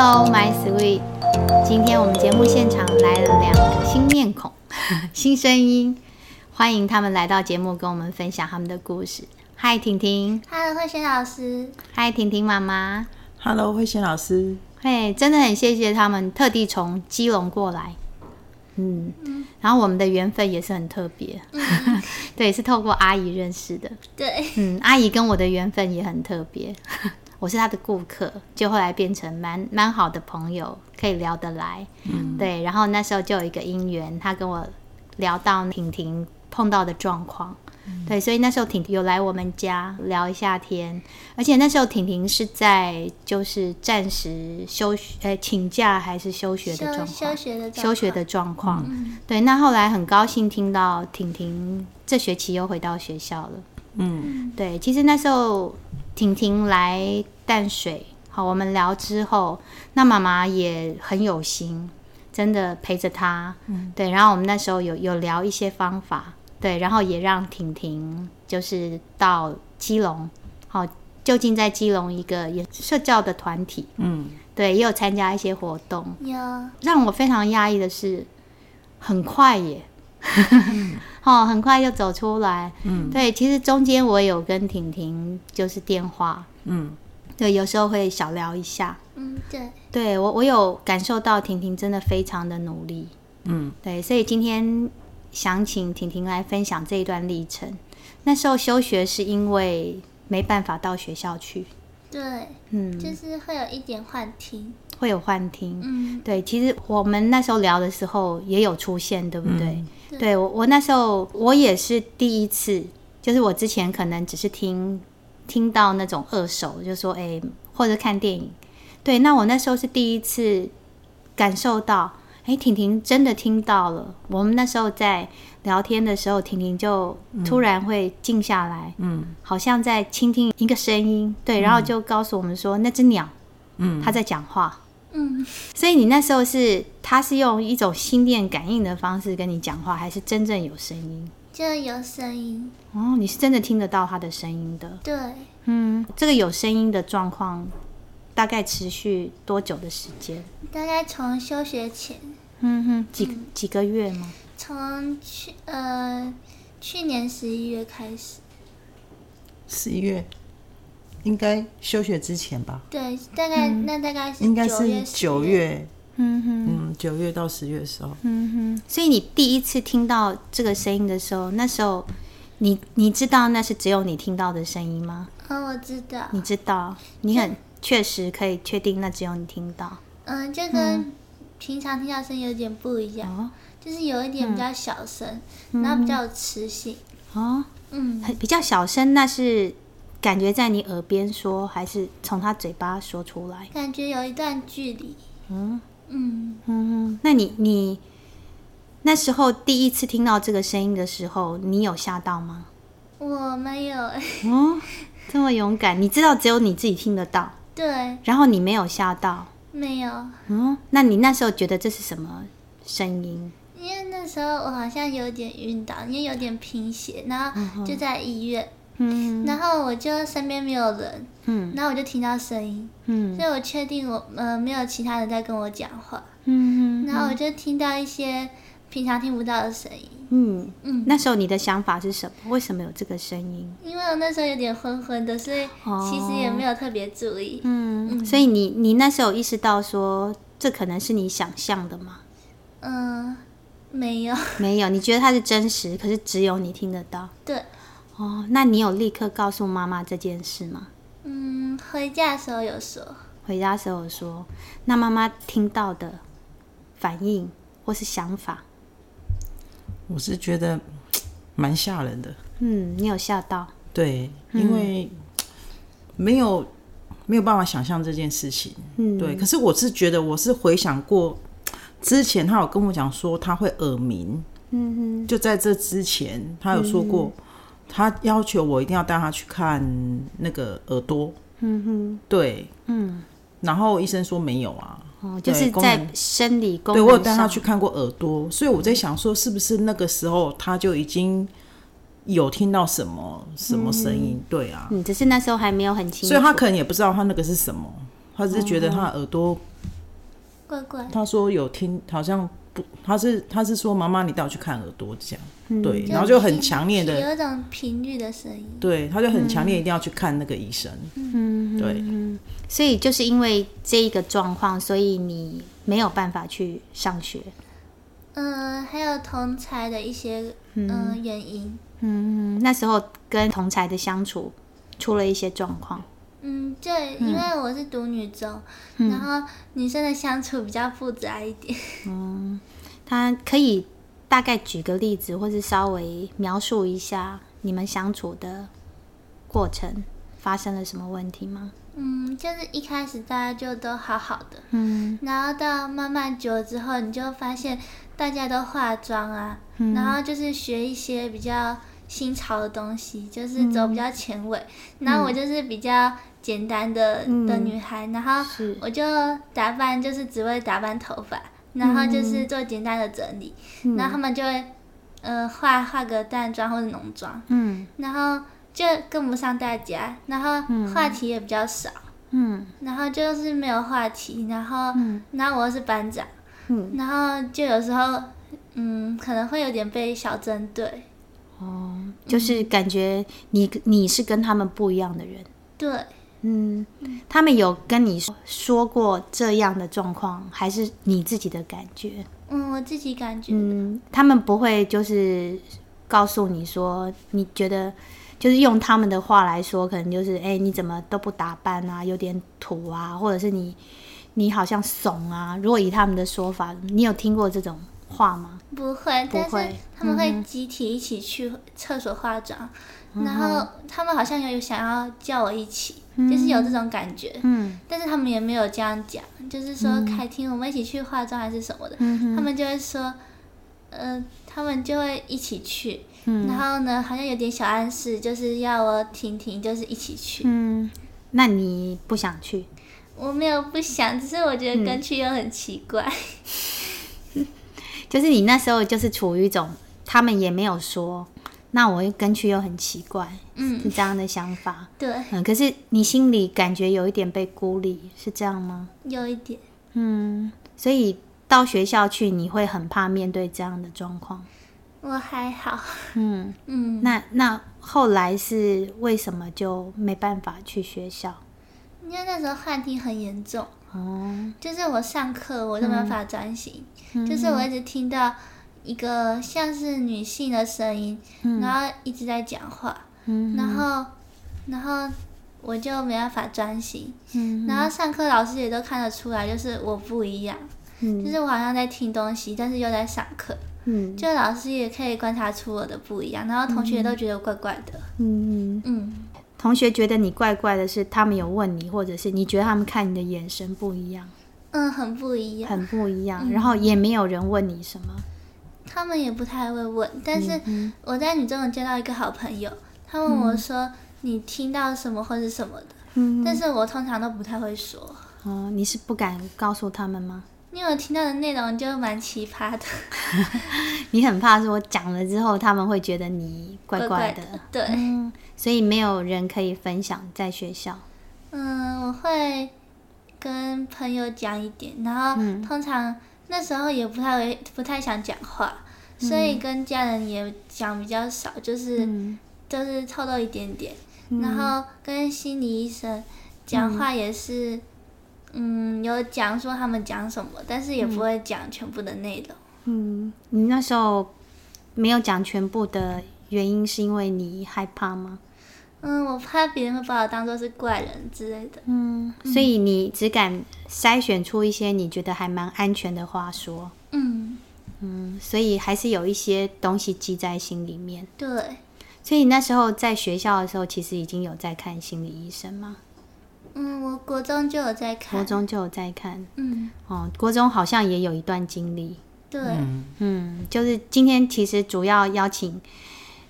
Hello, my sweet。今天我们节目现场来了两个新面孔、新声音，欢迎他们来到节目，跟我们分享他们的故事。嗨，婷婷。Hello，慧贤老师。嗨，婷婷妈妈。Hello，慧贤老师。嘿，真的很谢谢他们特地从基隆过来。嗯，嗯，然后我们的缘分也是很特别。嗯、对，是透过阿姨认识的。对。嗯，阿姨跟我的缘分也很特别。我是他的顾客，就后来变成蛮蛮好的朋友，可以聊得来。嗯，对。然后那时候就有一个姻缘，他跟我聊到婷婷碰到的状况。嗯，对，所以那时候婷婷有来我们家聊一下天，而且那时候婷婷是在就是暂时休学，呃，请假还是休学的状况？休学的休学的状况。嗯，对。那后来很高兴听到婷婷这学期又回到学校了。嗯，对。其实那时候。婷婷来淡水，好，我们聊之后，那妈妈也很有心，真的陪着她，嗯，对。然后我们那时候有有聊一些方法，对，然后也让婷婷就是到基隆，好，就近在基隆一个也社教的团体，嗯，对，也有参加一些活动，有。让我非常压抑的是，很快耶。哦，很快就走出来。嗯，对，其实中间我有跟婷婷就是电话，嗯，对，有时候会小聊一下。嗯，对，对我我有感受到婷婷真的非常的努力。嗯，对，所以今天想请婷婷来分享这一段历程。那时候休学是因为没办法到学校去。对，嗯，就是会有一点幻听，会有幻听。嗯，对，其实我们那时候聊的时候也有出现，对不对？嗯对，对我，我那时候我也是第一次，就是我之前可能只是听听到那种二手，就说哎，或者看电影。对，那我那时候是第一次感受到，哎，婷婷真的听到了。我们那时候在聊天的时候，婷婷就突然会静下来，嗯，好像在倾听一个声音，对，然后就告诉我们说，那只鸟，嗯，它在讲话。嗯，所以你那时候是，他是用一种心电感应的方式跟你讲话，还是真正有声音？就有声音哦，你是真的听得到他的声音的。对，嗯，这个有声音的状况大概持续多久的时间？大概从休学前，嗯哼，几、嗯、几个月吗？从去呃去年十一月开始，十一月。应该休学之前吧？对，大概、嗯、那大概是应该是九月，嗯哼，嗯，九月到十月的时候，嗯哼。所以你第一次听到这个声音的时候，那时候你你知道那是只有你听到的声音吗？哦，我知道。你知道，你很确实可以确定那只有你听到。嗯，就跟平常听到声音有点不一样，哦、就是有一点比较小声、嗯，然后比较有磁性。哦，嗯，比较小声，那是。感觉在你耳边说，还是从他嘴巴说出来？感觉有一段距离。嗯嗯嗯。那你你那时候第一次听到这个声音的时候，你有吓到吗？我没有。哦，这么勇敢！你知道只有你自己听得到。对。然后你没有吓到？没有。嗯，那你那时候觉得这是什么声音？因为那时候我好像有点晕倒，因为有点贫血，然后就在医院。嗯，然后我就身边没有人，嗯，然后我就听到声音，嗯，所以我确定我呃没有其他人在跟我讲话，嗯，然后我就听到一些平常听不到的声音，嗯。嗯，那时候你的想法是什么？为什么有这个声音？因为我那时候有点昏昏的，所以其实也没有特别注意，嗯嗯，所以你你那时候意识到说这可能是你想象的吗？嗯，没有，没有，你觉得它是真实，可是只有你听得到，对。哦，那你有立刻告诉妈妈这件事吗？嗯，回家的时候有说。回家的时候有说，那妈妈听到的反应或是想法？我是觉得蛮吓人的。嗯，你有吓到？对，因为没有没有办法想象这件事情。嗯，对。可是我是觉得，我是回想过之前，他有跟我讲说他会耳鸣。嗯哼，就在这之前，他有说过。嗯他要求我一定要带他去看那个耳朵，嗯哼，对，嗯，然后医生说没有啊，哦，就是在生理功能，对，我有带他去看过耳朵，所以我在想说，是不是那个时候他就已经有听到什么什么声音？嗯，对啊，嗯，只是那时候还没有很清楚，所以他可能也不知道他那个是什么，他只是觉得他耳朵怪怪。他说有听，好像不，他是他是说妈妈，你带我去看耳朵这样，嗯、对，然后就很强烈的有一种频率的声音，对，他就很强烈，一定要去看那个医生，嗯，对，嗯，所以就是因为这一个状况，所以你没有办法去上学。嗯，还有同才的一些嗯原因。嗯，那时候跟同才的相处出了一些状况。嗯，对，因为我是读女中，嗯、然后女生的相处比较复杂一点。嗯，他可以大概举个例子，或是稍微描述一下你们相处的过程，发生了什么问题吗？嗯，就是一开始大家就都好好的，嗯，然后到慢慢久了之后，你就发现大家都化妆啊，嗯、然后就是学一些比较新潮的东西，就是走比较前卫。嗯、然后我就是比较简单的、嗯、的女孩，然后我就打扮就是只会打扮头发，然后就是做简单的整理，嗯、然后他们就会呃化化个淡妆或者浓妆，嗯，然后。就跟不上大家，然后话题也比较少，嗯，然后就是没有话题，然后，嗯，然后我是班长，嗯，然后就有时候，嗯，可能会有点被小针对，哦，就是感觉你你是跟他们不一样的人，对，嗯，他们有跟你说过这样的状况，还是你自己的感觉？嗯，我自己感觉，嗯，他们不会就是告诉你说你觉得。就是用他们的话来说，可能就是哎、欸，你怎么都不打扮啊，有点土啊，或者是你你好像怂啊。如果以他们的说法，你有听过这种话吗？不会，但是他们会集体一起去厕所化妆，嗯、然后他们好像有想要叫我一起，嗯、就是有这种感觉。嗯。但是他们也没有这样讲，就是说凯婷，我们一起去化妆还是什么的。嗯、他们就会说，呃，他们就会一起去。然后呢，好像有点小暗示，就是要我婷婷，就是一起去。嗯，那你不想去？我没有不想，只是我觉得跟去又很奇怪。嗯、就是你那时候就是处于一种，他们也没有说，那我跟去又很奇怪，嗯，是这样的想法。对，嗯，可是你心里感觉有一点被孤立，是这样吗？有一点。嗯，所以到学校去，你会很怕面对这样的状况。我还好，嗯嗯，那那后来是为什么就没办法去学校？因为那时候幻听很严重，哦，就是我上课我都没办法专心，嗯、就是我一直听到一个像是女性的声音，嗯、然后一直在讲话，嗯、然后然后我就没办法专心，嗯、然后上课老师也都看得出来，就是我不一样，嗯、就是我好像在听东西，但是又在上课。嗯，就老师也可以观察出我的不一样，然后同学都觉得怪怪的。嗯嗯，嗯。同学觉得你怪怪的是他们有问你，或者是你觉得他们看你的眼神不一样？嗯，很不一样，很不一样。然后也没有人问你什么，他们也不太会问。但是我在女中有交到一个好朋友，他问我说：“你听到什么或是什么的？”嗯，但是我通常都不太会说。哦，你是不敢告诉他们吗？因为我听到的内容就蛮奇葩的，你很怕说讲了之后他们会觉得你怪怪的，对、嗯，所以没有人可以分享在学校。嗯，我会跟朋友讲一点，然后通常那时候也不太会不太想讲话，所以跟家人也讲比较少，就是、嗯、就是透露一点点，嗯、然后跟心理医生讲话也是。嗯嗯，有讲说他们讲什么，但是也不会讲全部的内容。嗯，你那时候没有讲全部的原因，是因为你害怕吗？嗯，我怕别人会把我当做是怪人之类的。嗯，所以你只敢筛选出一些你觉得还蛮安全的话说。嗯嗯，所以还是有一些东西记在心里面。对。所以那时候在学校的时候，其实已经有在看心理医生吗？嗯，我国中就有在看，国中就有在看，嗯，哦，国中好像也有一段经历，对，嗯，就是今天其实主要邀请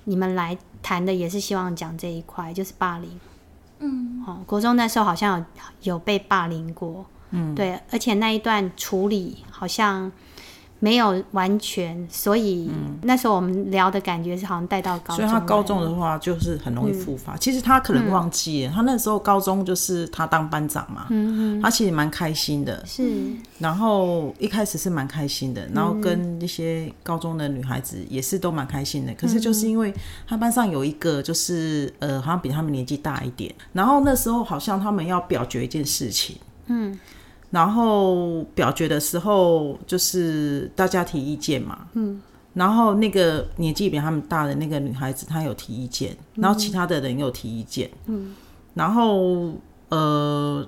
你们来谈的，也是希望讲这一块，就是霸凌，嗯，哦，国中那时候好像有有被霸凌过，嗯，对，而且那一段处理好像没有完全，所以那时候我们聊的感觉是好像带到高中。所以他高中的话就是很容易复发。嗯、其实他可能忘记了，嗯、他那时候高中就是他当班长嘛，嗯嗯，他其实蛮开心的，是。然后一开始是蛮开心的，然后跟一些高中的女孩子也是都蛮开心的。可是就是因为他班上有一个就是呃，好像比他们年纪大一点，然后那时候好像他们要表决一件事情，嗯。然后表决的时候，就是大家提意见嘛。嗯。然后那个年纪比他们大的那个女孩子，她有提意见。嗯。然后其他的人有提意见。嗯。然后呃，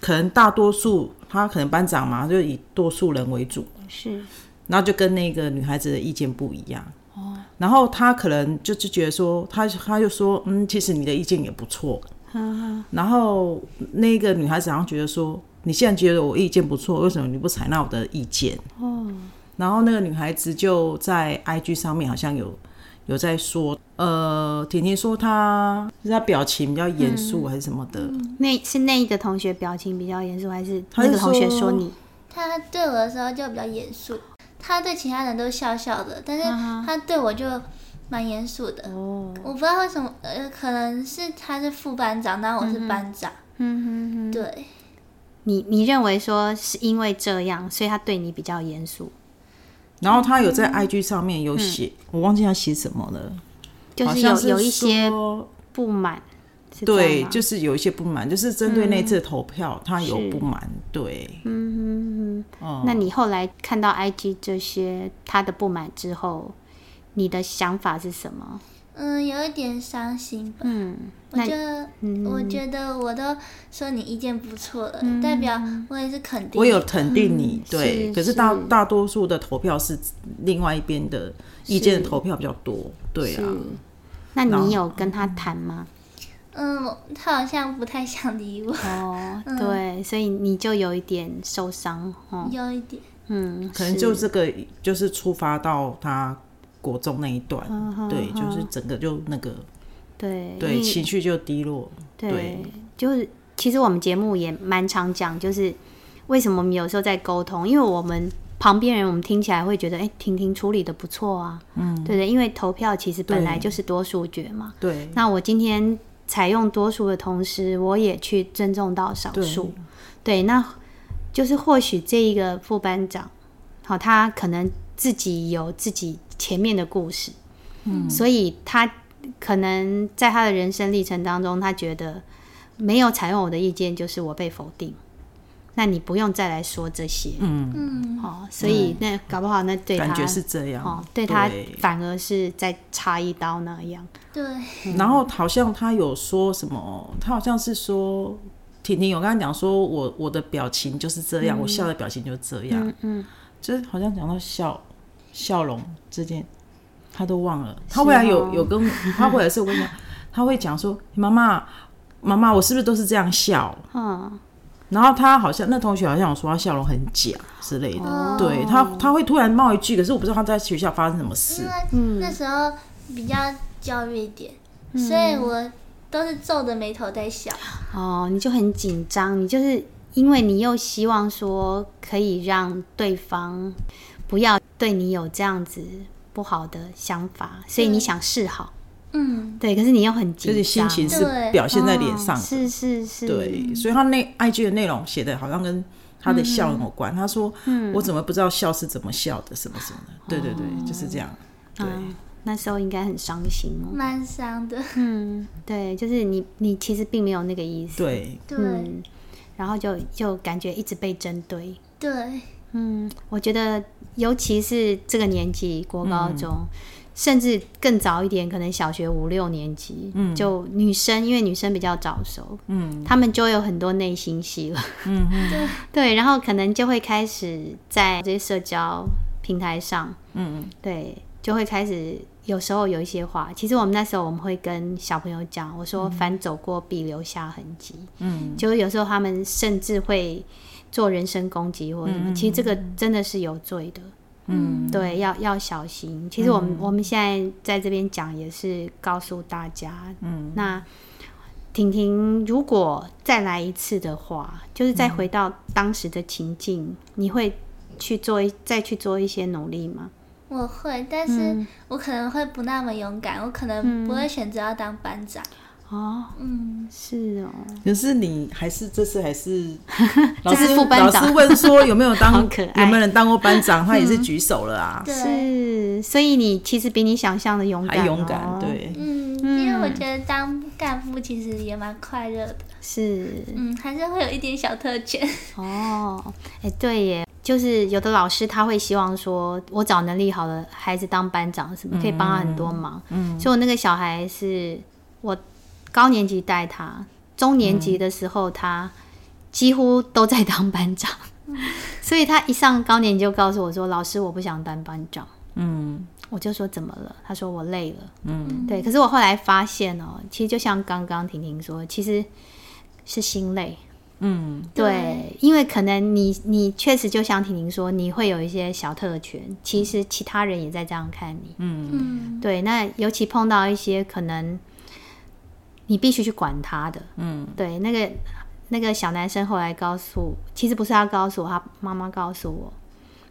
可能大多数他可能班长嘛，就以多数人为主。是。然后就跟那个女孩子的意见不一样。哦。然后他可能就就觉得说，他他就说，嗯，其实你的意见也不错。嗯。然后那个女孩子好像觉得说。你现在觉得我意见不错，为什么你不采纳我的意见？哦，然后那个女孩子就在 IG 上面好像有有在说，呃，婷婷说她是她表情比较严肃还是什么的？嗯、那是那一个同学表情比较严肃，还是那个同学说你？他对我的时候就比较严肃，他对其他人都笑笑的，但是他对我就蛮严肃的。哦，我不知道为什么，呃，可能是他是副班长，然后我是班长。嗯哼哼，对。你你认为说是因为这样，所以他对你比较严肃。然后他有在 IG 上面有写，嗯、我忘记他写什么了，就是有是有一些不满。对，就是有一些不满，就是针对那次投票，嗯、他有不满。对，嗯哼哼。嗯，那你后来看到 IG 这些他的不满之后，你的想法是什么？嗯，有一点伤心吧。嗯，我觉得，嗯、我觉得我都说你意见不错了，嗯、代表我也是肯定。我有肯定你，嗯、对。是可是大大多数的投票是另外一边的意见的投票比较多，对啊。那你有跟他谈吗？嗯，他好像不太想理我。哦，对，所以你就有一点受伤。哦，有一点。嗯，可能就这个就是触发到他。国中那一段，对，就是整个就那个，对对，情绪就低落。对，对就是其实我们节目也蛮常讲，就是为什么我们有时候在沟通，因为我们旁边人我们听起来会觉得，哎、欸，婷婷处理的不错啊，嗯，对对，因为投票其实本来就是多数决嘛，对。那我今天采用多数的同时，我也去尊重到少数，对，对，那就是或许这一个副班长，好，他可能自己有自己。前面的故事，嗯，所以他可能在他的人生历程当中，他觉得没有采用我的意见，就是我被否定。那你不用再来说这些，嗯。嗯，好，所以那搞不好那对他感觉是这样，哦，对他反而是再插一刀那样。对，然后好像他有说什么，他好像是说婷婷，我跟他讲说我我的表情就是这样，我笑的表情就是这样，嗯，就是好像讲到笑。笑容这件，他都忘了。他后来有有跟他回来的时候，我跟你讲，他会讲说：“妈妈，妈妈，我是不是都是这样笑？”嗯。然后他好像那同学好像有说他笑容很假之类的。哦、对他，他会突然冒一句，可是我不知道他在学校发生什么事。因为那时候比较焦虑一点，嗯、所以我都是皱着眉头在笑。哦，你就很紧张，你就是因为你又希望说可以让对方不要。对你有这样子不好的想法，所以你想示好，嗯，对，可是你又很紧张，就是心情是表现在脸上，是是是，对，所以他那 IG 的内容写的好像跟他的笑有关。他说，嗯，我怎么不知道笑是怎么笑的，什么什么。的，对对对，就是这样。对，那时候应该很伤心哦，蛮伤的，嗯，对，就是你你其实并没有那个意思，对。对，然后就就感觉一直被针对，对。嗯，我觉得尤其是这个年纪，国高中，嗯、甚至更早一点，可能小学五六年级，嗯，就女生，因为女生比较早熟，嗯，她们就有很多内心戏了，嗯嗯，对 对，然后可能就会开始在这些社交平台上，嗯对，就会开始有时候有一些话，其实我们那时候我们会跟小朋友讲，我说凡走过必留下痕迹，嗯，就有时候他们甚至会。做人身攻击或者什么，嗯、其实这个真的是有罪的。嗯，对，要要小心。其实我们、嗯、我们现在在这边讲也是告诉大家，嗯，那婷婷如果再来一次的话，就是再回到当时的情境，嗯、你会去做一再去做一些努力吗？我会，但是我可能会不那么勇敢，我可能不会选择要当班长。哦，嗯，是哦。可是你还是这次还是 老师副班长，老师问说有没有当 有没有人当过班长，他也是举手了啊。是，所以你其实比你想象的勇敢，还勇敢，对。嗯，因为我觉得当干部其实也蛮快乐的。是，嗯，还是会有一点小特权。哦，哎，对耶，就是有的老师他会希望说，我找能力好的孩子当班长，什么可以帮他很多忙。嗯，所以我那个小孩是我。高年级带他，中年级的时候他几乎都在当班长，嗯、所以他一上高年级就告诉我说：“老师，我不想当班长。”嗯，我就说怎么了？他说我累了。嗯，对。可是我后来发现哦、喔，其实就像刚刚婷婷说，其实是心累。嗯，对，对，因为可能你你确实就像婷婷说，你会有一些小特权，其实其他人也在这样看你。嗯，对。那尤其碰到一些可能。你必须去管他的，嗯，对，那个那个小男生后来告诉，其实不是他告诉我，他妈妈告诉我，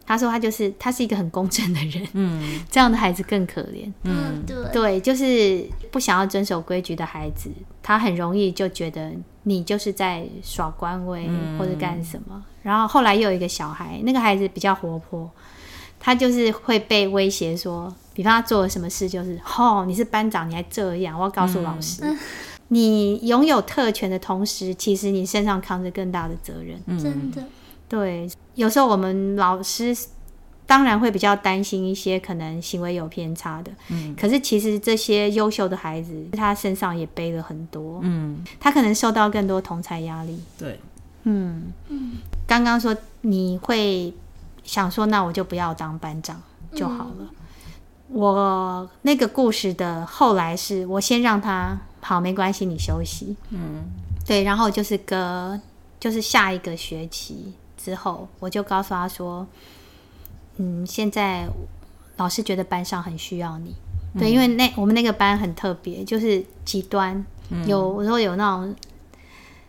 他说他就是他是一个很公正的人，嗯，这样的孩子更可怜，嗯，对，对，就是不想要遵守规矩的孩子，他很容易就觉得你就是在耍官威或者干什么，嗯，然后后来又有一个小孩，那个孩子比较活泼，他就是会被威胁说，比方他做了什么事，就是哦，你是班长，你还这样，我要告诉老师。嗯你拥有特权的同时，其实你身上扛着更大的责任。真的，对，有时候我们老师当然会比较担心一些可能行为有偏差的。嗯，可是其实这些优秀的孩子，他身上也背了很多。嗯，他可能受到更多同才压力。对，嗯嗯。刚刚说你会想说，那我就不要当班长就好了。嗯，我那个故事的后来是我先让他。好，没关系，你休息。嗯，对，然后就是隔，就是下一个学期之后，我就告诉他说，嗯，现在老师觉得班上很需要你。嗯、对，因为那我们那个班很特别，就是极端，嗯、有我说有那种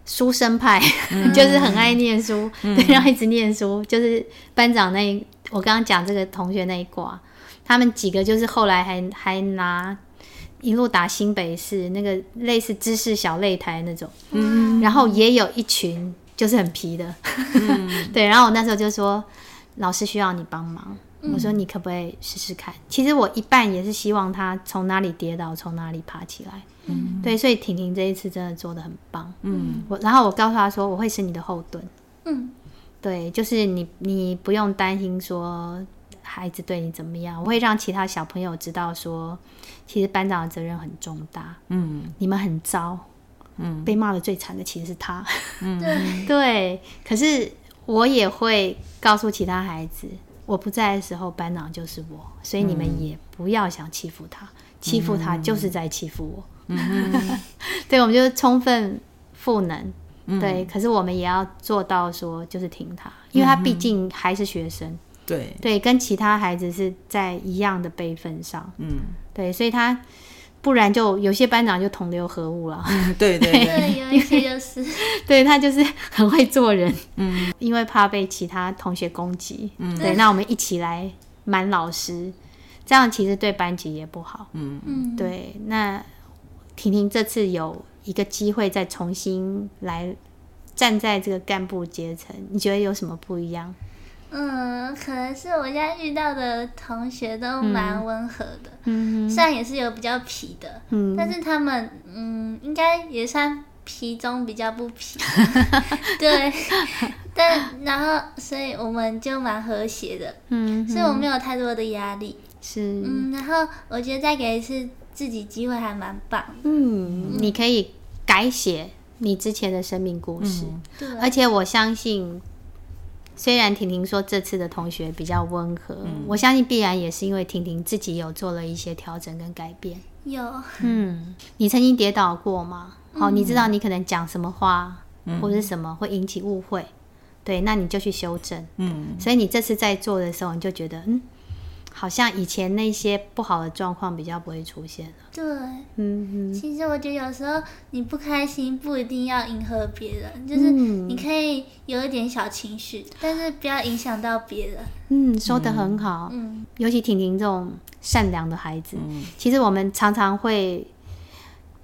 书生派，嗯、就是很爱念书，嗯、对，然后一直念书，就是班长那一，我刚刚讲这个同学那一挂，他们几个就是后来还还拿。一路打新北市那个类似知识小擂台那种，嗯，然后也有一群就是很皮的，嗯、对，然后我那时候就说，老师需要你帮忙，嗯、我说你可不可以试试看？其实我一半也是希望他从哪里跌倒从哪里爬起来，嗯，对，所以婷婷这一次真的做的很棒，嗯，我然后我告诉他说我会是你的后盾，嗯，对，就是你你不用担心说孩子对你怎么样，我会让其他小朋友知道说。其实班长的责任很重大，嗯，你们很糟，嗯，被骂的最惨的其实是他，嗯，对。对。可是我也会告诉其他孩子，我不在的时候，班长就是我，所以你们也不要想欺负他，欺负他就是在欺负我，嗯，对，我们就是充分赋能，对。可是我们也要做到说，就是听他，因为他毕竟还是学生。对。对，跟其他孩子是在一样的辈分上，嗯，对，所以他不然就有些班长就同流合污了，嗯，对对。对，有一些就是，对他就是 很会做人，嗯，因为怕被其他同学攻击，嗯，对，那我们一起来瞒老师，这样其实对班级也不好，嗯。嗯，对，那婷婷这次有一个机会再重新来站在这个干部阶层，你觉得有什么不一样？嗯，可能是我现在遇到的同学都蛮温和的，嗯，虽然也是有比较皮的，嗯，但是他们嗯，应该也算皮中比较不皮，对，但然后所以我们就蛮和谐的，嗯，所以我没有太多的压力，是，嗯，然后我觉得再给一次自己机会还蛮棒，嗯，你可以改写你之前的生命故事，对，而且我相信。虽然婷婷说这次的同学比较温和，嗯、我相信必然也是因为婷婷自己有做了一些调整跟改变。有，嗯，你曾经跌倒过吗？好、嗯，你知道你可能讲什么话、嗯、或者是什么会引起误会，对，那你就去修正。嗯，所以你这次在做的时候，你就觉得，嗯，好像以前那些不好的状况比较不会出现了。对，嗯嗯。其实我觉得有时候你不开心不一定要迎合别人，就是你可以有一点小情绪，但是不要影响到别人。嗯，说的很好。嗯，尤其婷婷这种善良的孩子，嗯，其实我们常常会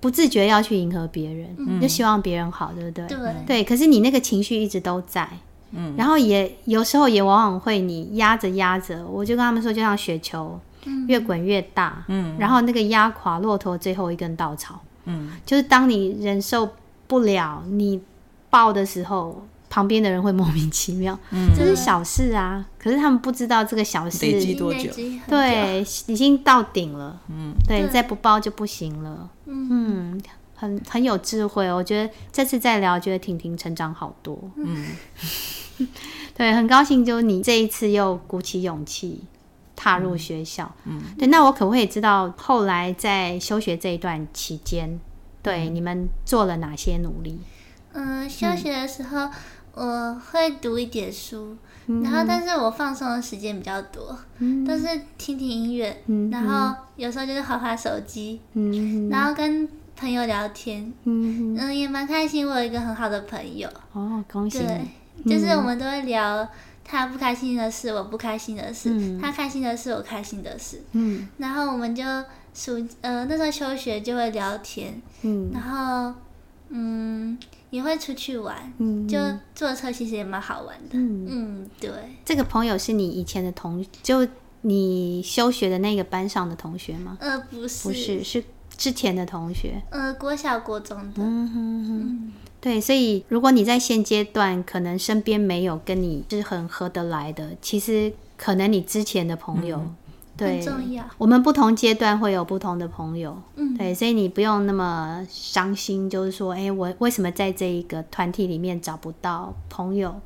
不自觉要去迎合别人，嗯，就希望别人好，对不对？对。对，可是你那个情绪一直都在。嗯，然后也有时候也往往会你压着压着，我就跟他们说，就像雪球，越滚越大，嗯，然后那个压垮骆驼最后一根稻草，嗯，就是当你忍受不了你爆的时候，旁边的人会莫名其妙，嗯，这是小事啊，可是他们不知道这个小事。累积多久，对，已经到顶了，嗯，对，再不爆就不行了，嗯，很很有智慧，我觉得这次再聊，觉得婷婷成长好多，嗯。对，很高兴，就你这一次又鼓起勇气踏入学校。嗯，对，那我可不可以知道后来在休学这一段期间，对、嗯、你们做了哪些努力？嗯，休学的时候我会读一点书，嗯、然后但是我放松的时间比较多，嗯、都是听听音乐，嗯、然后有时候就是滑滑手机，嗯，然后跟朋友聊天，嗯，嗯也蛮开心。我有一个很好的朋友，哦，恭喜你。对就是我们都会聊他不开心的事，我不开心的事；嗯、他开心的事，我开心的事。嗯，然后我们就暑呃那时候休学就会聊天，嗯，然后嗯也会出去玩，嗯，就坐车其实也蛮好玩的，嗯，嗯对。这个朋友是你以前的同，就你休学的那个班上的同学吗？呃，不是，不是，是之前的同学，呃，国小国中的，嗯哼哼。嗯对，所以如果你在现阶段可能身边没有跟你是很合得来的，其实可能你之前的朋友，嗯、对，很重要。我们不同阶段会有不同的朋友，嗯，对，所以你不用那么伤心，就是说，哎，我为什么在这一个团体里面找不到朋友？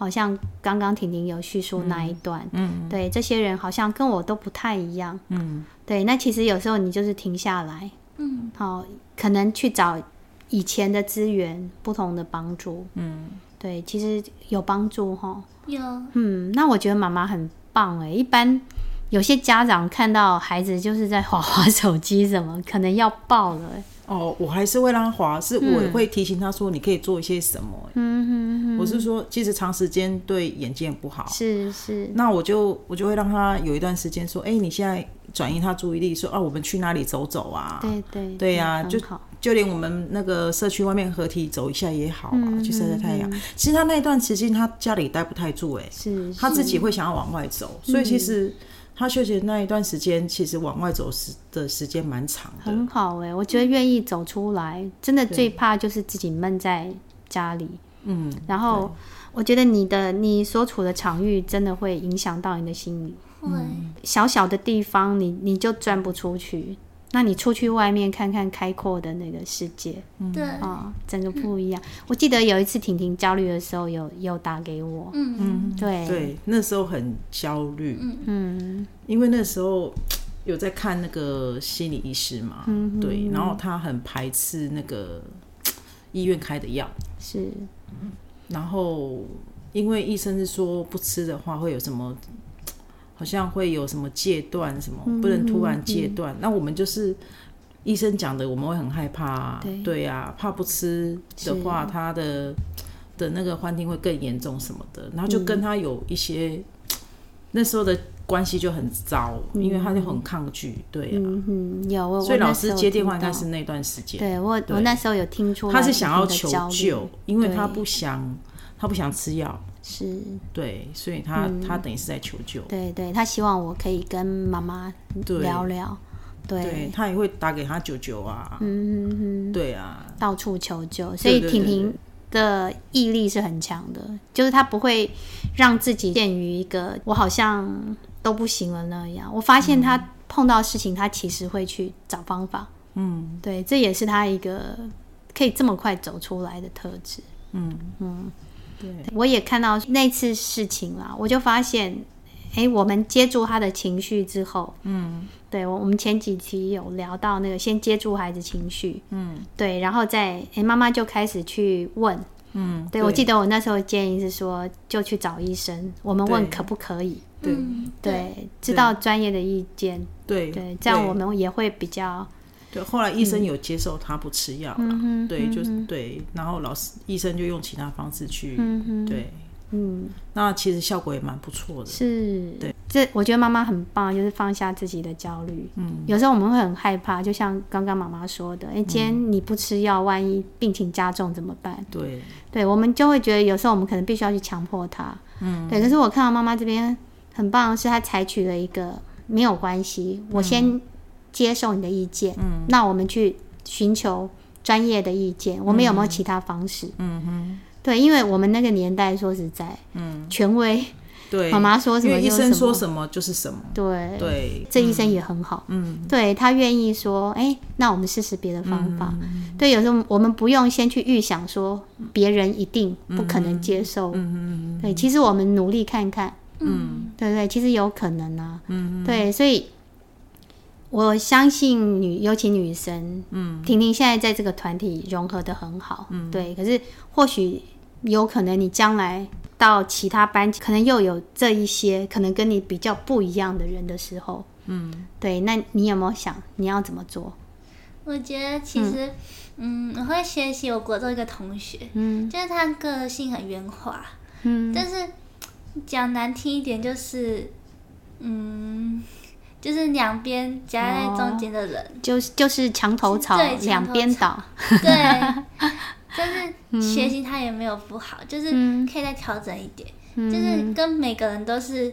好像刚刚婷婷有叙述那一段，嗯，嗯对，这些人好像跟我都不太一样，嗯，对，那其实有时候你就是停下来，嗯，好，可能去找。以前的资源，不同的帮助，嗯，对，其实有帮助哈，有，嗯，那我觉得妈妈很棒哎。一般有些家长看到孩子就是在划划手机，什么可能要爆了哎。哦，我还是会让他滑，是我会提醒他说你可以做一些什么。嗯哼哼，我是说，其实长时间对眼睛也不好。是是。那我就我就会让他有一段时间说，哎，你现在转移他注意力，说啊，我们去哪里走走啊？对对对呀，就就连我们那个社区外面合体走一下也好啊，去晒晒太阳。其实他那一段时间他家里待不太住，哎，是，他自己会想要往外走，所以其实。他休息的那一段时间，其实往外走时的时间蛮长的。很好哎、欸，我觉得愿意走出来，真的最怕就是自己闷在家里。嗯，然后我觉得你的你所处的场域真的会影响到你的心理。嗯，小小的地方你，你你就钻不出去。那你出去外面看看开阔的那个世界，对。啊、哦，整个不一样。我记得有一次婷婷焦虑的时候有，有有打给我，嗯。嗯，对。对，那时候很焦虑，嗯，因为那时候有在看那个心理医师嘛，嗯，对，然后他很排斥那个医院开的药，是，然后因为医生是说不吃的话会有什么。好像会有什么戒断，什么不能突然戒断。嗯嗯嗯、那我们就是医生讲的，我们会很害怕、啊。对对呀、啊，怕不吃的话，他的的那个幻听会更严重什么的。然后就跟他有一些、嗯、那时候的关系就很糟，嗯、因为他就很抗拒。对呀、啊，有。所以老师接电话应该是那段时间。对我，对我那时候有听出他是想要求救，因为他不想他不想吃药。是对，所以他、嗯、他等于是在求救。对对，他希望我可以跟妈妈聊聊。对，对，他也会打给他舅舅啊。嗯嗯嗯，对啊，到处求救。所以婷婷的毅力是很强的，就是他不会让自己陷于一个我好像都不行了那样。我发现他碰到事情，他其实会去找方法。嗯，对，这也是他一个可以这么快走出来的特质。嗯嗯。对，我也看到那次事情了，我就发现，哎，我们接住他的情绪之后，嗯，对，我们前几期有聊到那个先接住孩子情绪，嗯，对，然后再，哎，妈妈就开始去问，嗯，对，我记得我那时候建议是说，就去找医生，我们问可不可以，对。对，知道专业的意见，对对，这样我们也会比较。对，后来医生有接受他不吃药了，对，就是对，然后老师医生就用其他方式去，对，嗯，那其实效果也蛮不错的，是，对，这我觉得妈妈很棒，就是放下自己的焦虑，嗯，有时候我们会很害怕，就像刚刚妈妈说的，哎，今天你不吃药，万一病情加重怎么办？对，对，我们就会觉得有时候我们可能必须要去强迫他，嗯，对，可是我看到妈妈这边很棒，是她采取了一个没有关系，我先。接受你的意见，嗯，那我们去寻求专业的意见。我们有没有其他方式？嗯哼，对，因为我们那个年代，说实在，嗯，权威，对，妈妈说什么，医生说什么就是什么，对。对，这医生也很好，嗯，对他愿意说，哎，那我们试试别的方法。对，有时候我们不用先去预想说别人一定不可能接受，嗯。对，其实我们努力看看，嗯，对对，其实有可能啊，嗯，对，所以。我相信女，尤其女生，嗯，婷婷现在在这个团体融合的很好，嗯，对。可是或许有可能你将来到其他班级，可能又有这一些可能跟你比较不一样的人的时候，嗯，对。那你有没有想你要怎么做？我觉得其实，嗯，嗯，我会学习我国中一个同学，嗯，就是他个性很圆滑，嗯，但是讲难听一点就是，嗯。就是两边夹在中间的人，就就是墙头草，两边倒。对，就是学习他也没有不好，就是可以再调整一点，就是跟每个人都是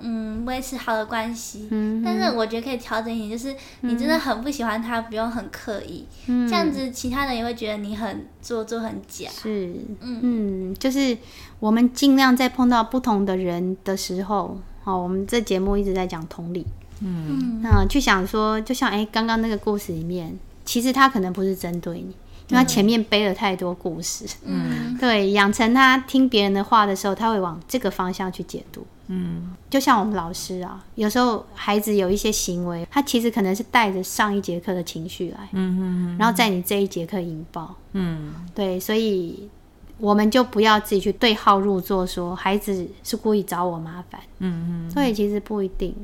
嗯维持好的关系。但是我觉得可以调整一点，就是你真的很不喜欢他，不用很刻意，这样子其他人也会觉得你很做作、很假。是，嗯。嗯，就是我们尽量在碰到不同的人的时候，好，我们这节目一直在讲同理。嗯，那去想说，就像哎，刚刚那个故事里面，其实他可能不是针对你，因为他前面背了太多故事。嗯，对，养成他听别人的话的时候，他会往这个方向去解读。嗯，就像我们老师啊，有时候孩子有一些行为，他其实可能是带着上一节课的情绪来，嗯嗯，然后在你这一节课引爆。嗯，对，所以我们就不要自己去对号入座，说孩子是故意找我麻烦。嗯嗯，所以其实不一定。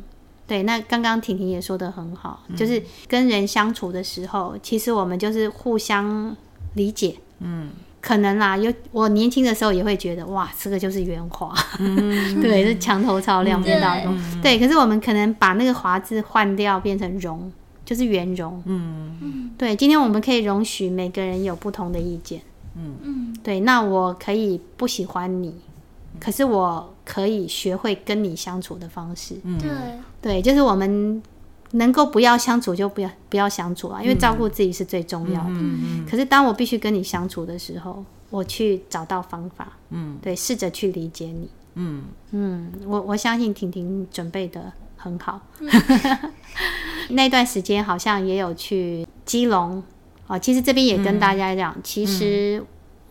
对，那刚刚婷婷也说的很好，嗯、就是跟人相处的时候，其实我们就是互相理解。嗯，可能啦，有我年轻的时候也会觉得，哇，这个就是圆滑，嗯、对，是墙头草两边倒。对，可是我们可能把那个“滑”字换掉，变成“融”，就是圆融。嗯，对，今天我们可以容许每个人有不同的意见。嗯，对，那我可以不喜欢你。可是我可以学会跟你相处的方式，嗯、对。对，就是我们能够不要相处就不要不要相处啊，因为照顾自己是最重要的。嗯、可是当我必须跟你相处的时候，我去找到方法，嗯，对，试着去理解你，嗯。嗯，我我相信婷婷准备的很好，嗯、那段时间好像也有去基隆哦，其实这边也跟大家讲，嗯、其实。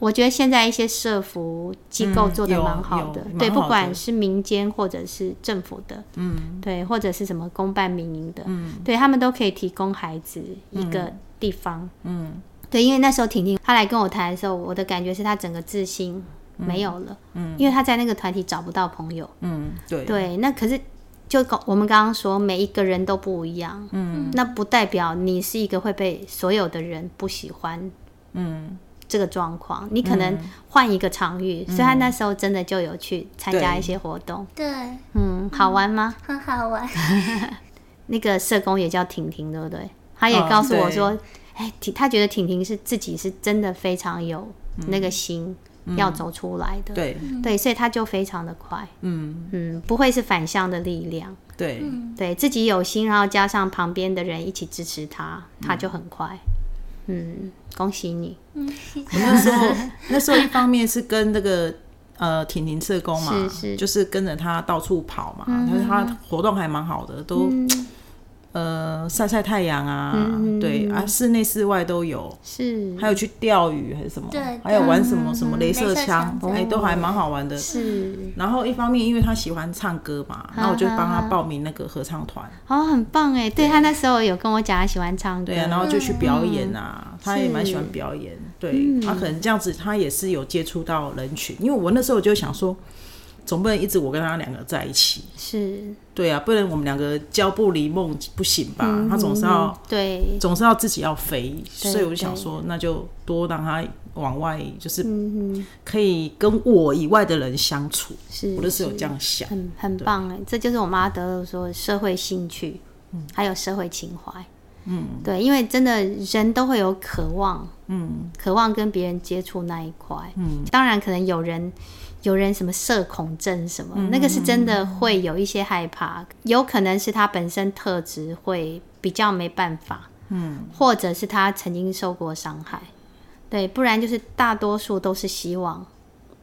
我觉得现在一些社服机构做的蛮好的，嗯、对，不管是民间或者是政府的，嗯，对，或者是什么公办民营的，嗯，对他们都可以提供孩子一个地方，嗯，对，因为那时候婷婷她来跟我谈的时候，我的感觉是她整个自信没有了，嗯，因为她在那个团体找不到朋友，嗯，对，对，那可是就我们刚刚说每一个人都不一样，嗯，那不代表你是一个会被所有的人不喜欢，嗯。这个状况，你可能换一个场域，嗯、所以他那时候真的就有去参加一些活动。对，嗯，好玩吗？很好玩。那个社工也叫婷婷，对不对？他也告诉我说，哎、哦，他觉得婷婷是自己是真的非常有那个心要走出来的。嗯、对，对，所以他就非常的快。嗯嗯，不会是反向的力量。对，对自己有心，然后加上旁边的人一起支持他，他就很快。嗯，恭喜你。嗯，我那时候那时候一方面是跟那个呃婷婷社工嘛，是是，就是跟着他到处跑嘛，但是他活动还蛮好的，都。嗯呃，晒晒太阳啊，对啊，室内室外都有，是，还有去钓鱼还是什么，对，还有玩什么什么镭射枪，哎，都还蛮好玩的。是，然后一方面因为他喜欢唱歌嘛，然后我就帮他报名那个合唱团。哦，很棒哎，对他那时候有跟我讲他喜欢唱歌，对啊，然后就去表演啊，他也蛮喜欢表演。对，他、可能这样子，他也是有接触到人群。因为我那时候就想说，总不能一直我跟他两个在一起，是，对啊，不能我们两个交不离梦不行吧？嗯、他总是要对，总是要自己要飞，所以我就想说，那就多让他往外，就是可以跟我以外的人相处。是，我都是有这样想，很很棒哎，这就是我妈得了说社会兴趣，嗯，还有社会情怀。嗯，对，因为真的人都会有渴望，嗯，渴望跟别人接触那一块，嗯，当然可能有人有人什么社恐症什么，嗯、那个是真的会有一些害怕，有可能是他本身特质会比较没办法，嗯，或者是他曾经受过伤害，对，不然就是大多数都是希望，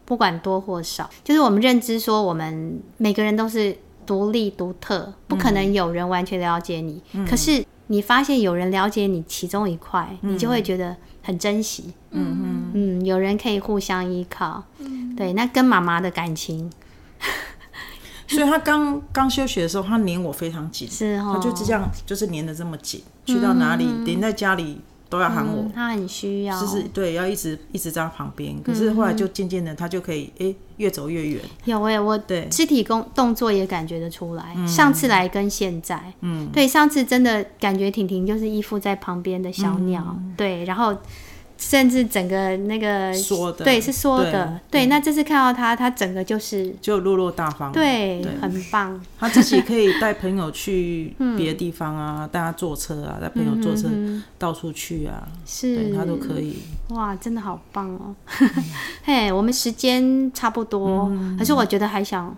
不管多或少，就是我们认知说我们每个人都是独立独特，不可能有人完全了解你，嗯、可是。你发现有人了解你其中一块，嗯、你就会觉得很珍惜。嗯嗯嗯，有人可以互相依靠。嗯，对，那跟妈妈的感情，所以他刚刚休学的时候，他黏我非常紧，是哦，他就这样，就是黏的这么紧，去到哪里，黏在家里。都要喊我，嗯、他很需要，就是对，要一直一直在他旁边。可是后来就渐渐的，他就可以诶、欸，越走越远。有哎、欸，我对肢体动动作也感觉得出来。嗯、上次来跟现在，嗯，对，上次真的感觉婷婷就是依附在旁边的小鸟，嗯、对，然后。甚至整个那个说的，对，是说的，对。那这次看到他，他整个就是就落落大方，对，很棒。他自己可以带朋友去 别的地方啊，带他坐车啊，带朋友坐车到处去啊，是，他都可以。哇，真的好棒哦！嘿，我们时间差不多，可是我觉得还想。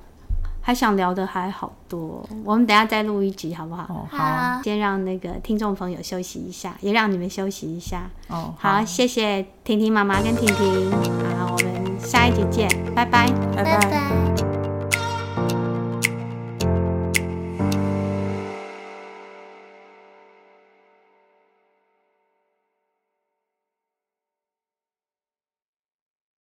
还想聊的还好多，我们等下再录一集好不好？哦，好。先让那个听众朋友休息一下，也让你们休息一下。哦，好，好，谢谢婷婷妈妈跟婷婷。好，我们下一集见，拜拜，拜拜。拜拜。